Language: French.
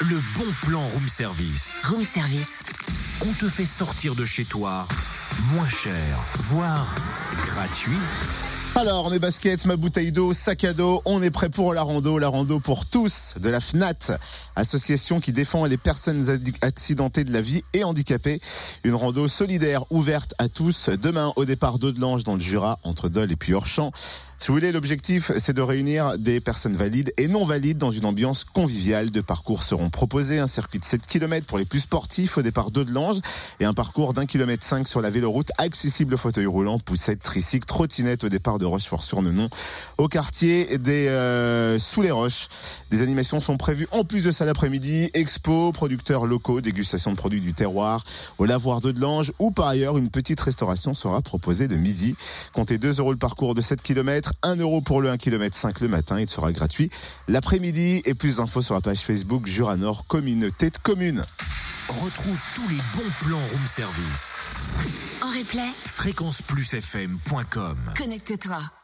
le bon plan room service. Room service. On te fait sortir de chez toi moins cher, voire gratuit. Alors, mes baskets, ma bouteille d'eau, sac à dos, on est prêt pour la rando, la rando pour tous de la FNAT, association qui défend les personnes accidentées de la vie et handicapées. Une rando solidaire ouverte à tous demain au départ d'Audelange dans le Jura entre Dole et puis Orchamps. Si vous voulez, l'objectif, c'est de réunir des personnes valides et non valides dans une ambiance conviviale. Deux parcours seront proposés. Un circuit de 7 km pour les plus sportifs au départ d'Audelange et un parcours d'un kilomètre 5 sur la véloroute accessible au fauteuil roulant, poussette, tricycle, trottinette au départ de Rochefort-sur-Nenon au quartier des euh, Sous les Roches. Des animations sont prévues en plus de ça l'après-midi. Expo, producteurs locaux, dégustation de produits du terroir au lavoir d'Audelange ou par ailleurs une petite restauration sera proposée de midi. Comptez 2 euros le parcours de 7 km 1 euro pour le 1 km 5 le matin. Il sera gratuit l'après-midi. Et plus d'infos sur la page Facebook Jura Nord Communauté de communes. Retrouve tous les bons plans room service. En replay, fréquenceplusfm.com. connecte-toi.